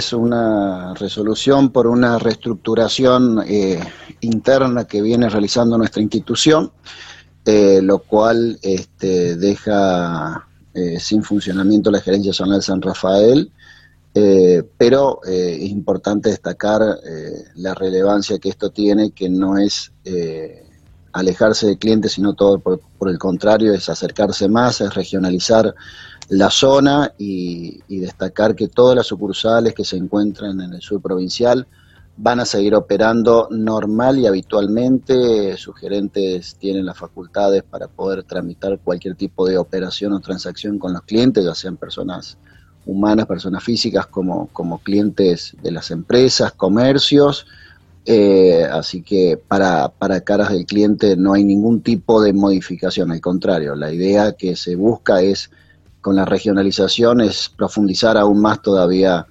es una resolución por una reestructuración eh, interna que viene realizando nuestra institución, eh, lo cual este, deja eh, sin funcionamiento la gerencia zonal San Rafael, pero es importante destacar la relevancia que esto tiene, que no es alejarse del cliente, sino todo por, el contrario, es acercarse más, es regionalizar la zona y, destacar que todas las sucursales que se encuentran en el sur provincial van a seguir operando normal y habitualmente. Sus gerentes tienen las facultades para poder tramitar cualquier tipo de operación o transacción con los clientes, ya sean personas humanas, personas físicas, como, como clientes de las empresas, comercios eh, así que para, para caras del cliente no hay ningún tipo de modificación, al contrario, la idea que se busca es, con la regionalización, es profundizar aún más todavía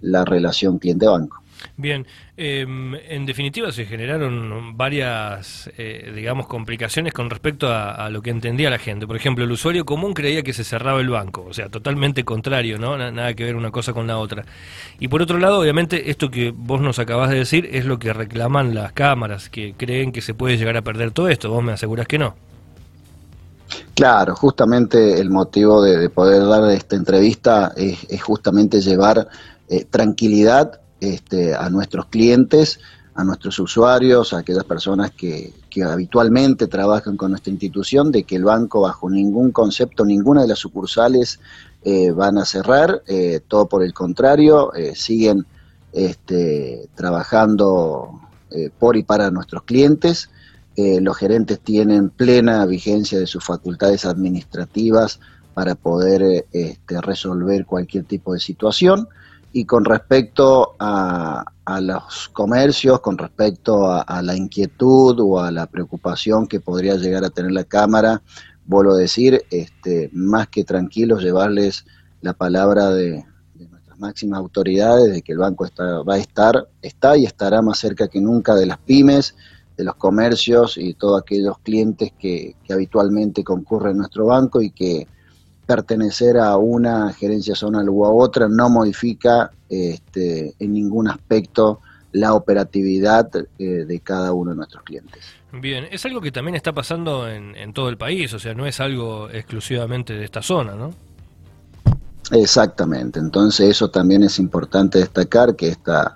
la relación cliente-banco. Bien, em, en definitiva se generaron varias, eh, digamos, complicaciones con respecto a, lo que entendía la gente. Por ejemplo, el usuario común creía que se cerraba el banco, o sea, totalmente contrario, ¿no? Nada que ver una cosa con la otra. Y por otro lado, obviamente, esto que vos nos acabás de decir es lo que reclaman las cámaras, que creen que se puede llegar a perder todo esto. Vos me asegurás que no. Claro, justamente el motivo de, poder dar esta entrevista es, justamente llevar eh, tranquilidad este, a nuestros clientes, a nuestros usuarios, a aquellas personas que, habitualmente trabajan con nuestra institución, de que el banco bajo ningún concepto, ninguna de las sucursales eh, van a cerrar, eh, todo por el contrario, siguen este, trabajando por y para nuestros clientes. Los gerentes tienen plena vigencia de sus facultades administrativas para poder este, resolver cualquier tipo de situación. Y con respecto a, los comercios, con respecto a, la inquietud o a la preocupación que podría llegar a tener la Cámara, vuelvo a decir, este, más que tranquilos, llevarles la palabra de, nuestras máximas autoridades de que el banco está, va a estar, está y estará más cerca que nunca de las pymes, de los comercios y todos aquellos clientes que, que habitualmente concurren a nuestro banco y que pertenecer a una gerencia zonal u a otra no modifica este, en ningún aspecto la operatividad eh, de cada uno de nuestros clientes. Bien, es algo que también está pasando en, en, todo el país, o sea, no es algo exclusivamente de esta zona, ¿no? Exactamente, entonces eso también es importante destacar que esta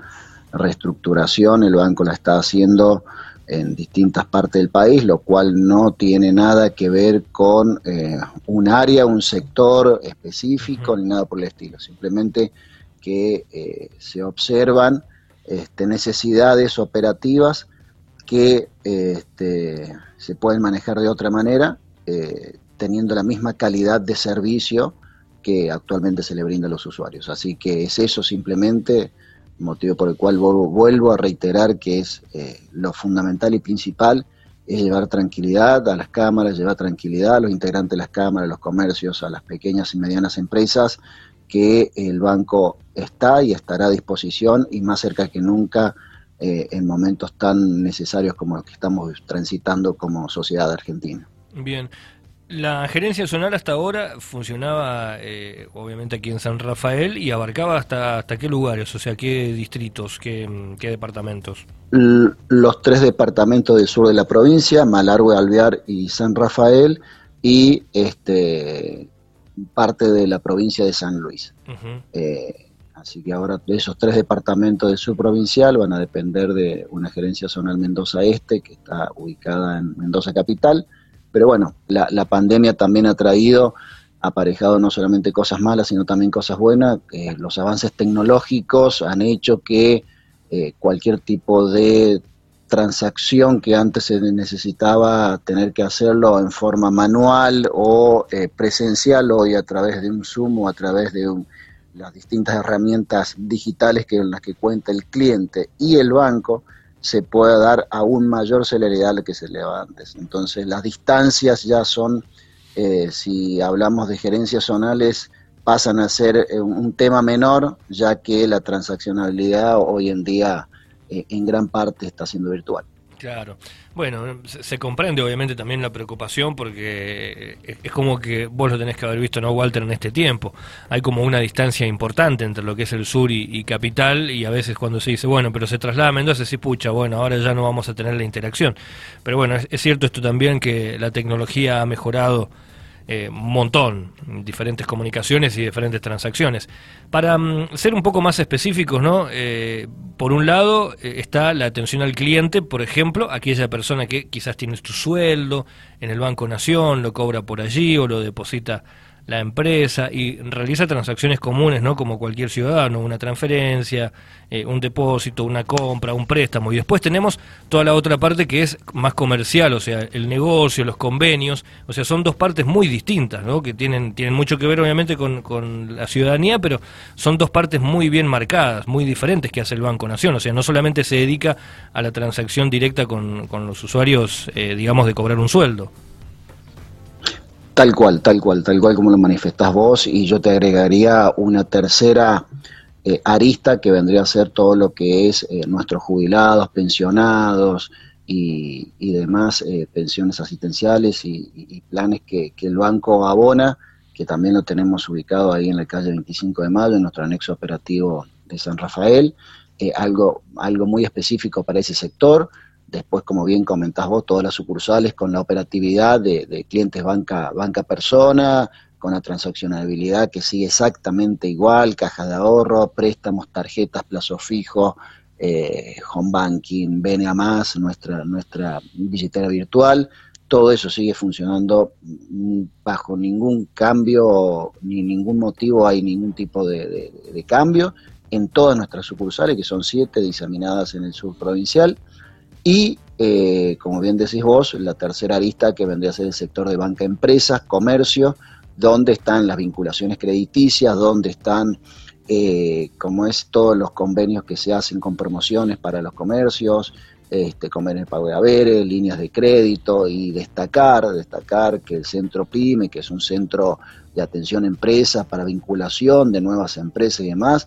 reestructuración el banco la está haciendo en distintas partes del país, lo cual no tiene nada que ver con eh, un área, un sector específico, ni nada por el estilo. Simplemente que eh, se observan este, necesidades operativas que este, se pueden manejar de otra manera, eh, teniendo la misma calidad de servicio que actualmente se le brinda a los usuarios. Así que es eso simplemente motivo por el cual vuelvo a reiterar que es eh, lo fundamental y principal es llevar tranquilidad a las cámaras, llevar tranquilidad a los integrantes de las cámaras, a los comercios, a las pequeñas y medianas empresas, que el banco está y estará a disposición y más cerca que nunca eh, en momentos tan necesarios como los que estamos transitando como sociedad argentina. Bien, la gerencia zonal hasta ahora funcionaba, eh, obviamente, aquí en San Rafael y abarcaba hasta, hasta qué lugares, o sea, qué distritos, qué, departamentos. los tres departamentos del sur de la provincia, Malargüe, Alvear y San Rafael, y este parte de la provincia de San Luis. Eh, así que ahora esos tres departamentos del sur provincial van a depender de una gerencia zonal Mendoza Este, que está ubicada en Mendoza Capital pero bueno, la, la pandemia también ha traído aparejado no solamente cosas malas, sino también cosas buenas. Eh, los avances tecnológicos han hecho que eh, cualquier tipo de transacción que antes se necesitaba tener que hacerlo en forma manual o eh, presencial, hoy a través de un Zoom o a través de las distintas herramientas digitales que, en las que cuenta el cliente y el banco, se pueda dar aún mayor celeridad a que se le daba antes. Entonces las distancias ya son, eh, si hablamos de gerencias zonales, pasan a ser eh, un tema menor, ya que la transaccionalidad hoy en día eh, en gran parte está siendo virtual. Claro. Bueno, se, comprende obviamente también la preocupación porque es, como que vos lo tenés que haber visto, ¿no, Walter, en este tiempo? Hay como una distancia importante entre lo que es el sur y, capital y a veces cuando se dice, bueno, pero se traslada a Mendoza, se pucha, bueno, ahora ya no vamos a tener la interacción. Pero bueno, es cierto esto también que la tecnología ha mejorado eh, un montón, diferentes comunicaciones y diferentes transacciones. Para mm, ser un poco más específicos, ¿no? Eh, por un lado eh, está la atención al cliente, por ejemplo, aquella persona que quizás tiene su sueldo en el Banco Nación, lo cobra por allí o lo deposita la empresa y realiza transacciones comunes, ¿no? Como cualquier ciudadano, una transferencia, eh, un depósito, una compra, un préstamo. Y después tenemos toda la otra parte que es más comercial, o sea, el negocio, los convenios, o sea, son dos partes muy distintas, ¿no? Que tienen, tienen mucho que ver obviamente con, con la ciudadanía, pero son dos partes muy bien marcadas, muy diferentes que hace el Banco Nación. O sea, no solamente se dedica a la transacción directa con, con los usuarios, eh, digamos, de cobrar un sueldo. Tal cual, tal cual, tal cual como lo manifestás vos, y yo te agregaría una tercera eh, arista que vendría a ser todo lo que es eh, nuestros jubilados, pensionados y, demás eh, pensiones asistenciales y, planes que, el banco abona, que también lo tenemos ubicado ahí en la calle 25 de mayo, en nuestro anexo operativo de San Rafael, algo, algo muy específico para ese sector Después, como bien comentás vos, todas las sucursales con la operatividad de, clientes banca, banca persona, con la transaccionabilidad que sigue exactamente igual, caja de ahorro, préstamos, tarjetas, plazo fijo, eh, home banking, BNA más, nuestra, nuestra billetera virtual, todo eso sigue funcionando bajo ningún cambio, ni ningún motivo hay ningún tipo de, de cambio en todas nuestras sucursales, que son siete diseminadas en el sur provincial. Y, eh, como bien decís vos, la tercera arista que vendría a ser el sector de banca empresas, comercio, donde están las vinculaciones crediticias, donde están, eh, como es, todos los convenios que se hacen con promociones para los comercios, este, convenios de pago de haberes, líneas de crédito y destacar, destacar que el centro PYME, que es un centro de atención a empresas para vinculación de nuevas empresas y demás,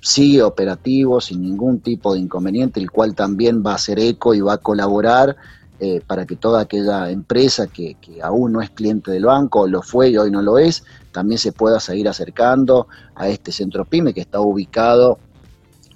sigue operativo sin ningún tipo de inconveniente, el cual también va a hacer eco y va a colaborar eh, para que toda aquella empresa que, aún no es cliente del banco, lo fue y hoy no lo es, también se pueda seguir acercando a este centro PYME que está ubicado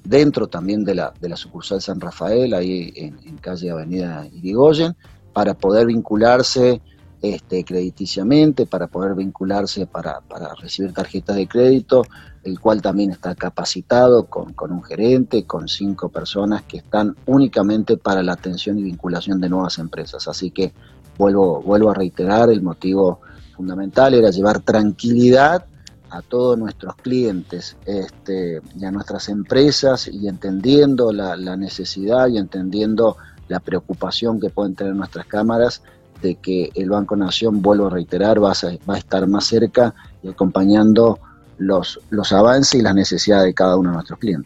dentro también de la, de la sucursal San Rafael, ahí en, calle Avenida Irigoyen, para poder vincularse este, crediticiamente, para poder vincularse para, para, recibir tarjetas de crédito, el cual también está capacitado con, con, un gerente, con cinco personas que están únicamente para la atención y vinculación de nuevas empresas. Así que vuelvo, vuelvo a reiterar, el motivo fundamental era llevar tranquilidad a todos nuestros clientes este, y a nuestras empresas y entendiendo la, necesidad y entendiendo la preocupación que pueden tener nuestras cámaras de que el Banco Nación, vuelvo a reiterar, va a, va a estar más cerca y acompañando los, los avances y las necesidades de cada uno de nuestros clientes.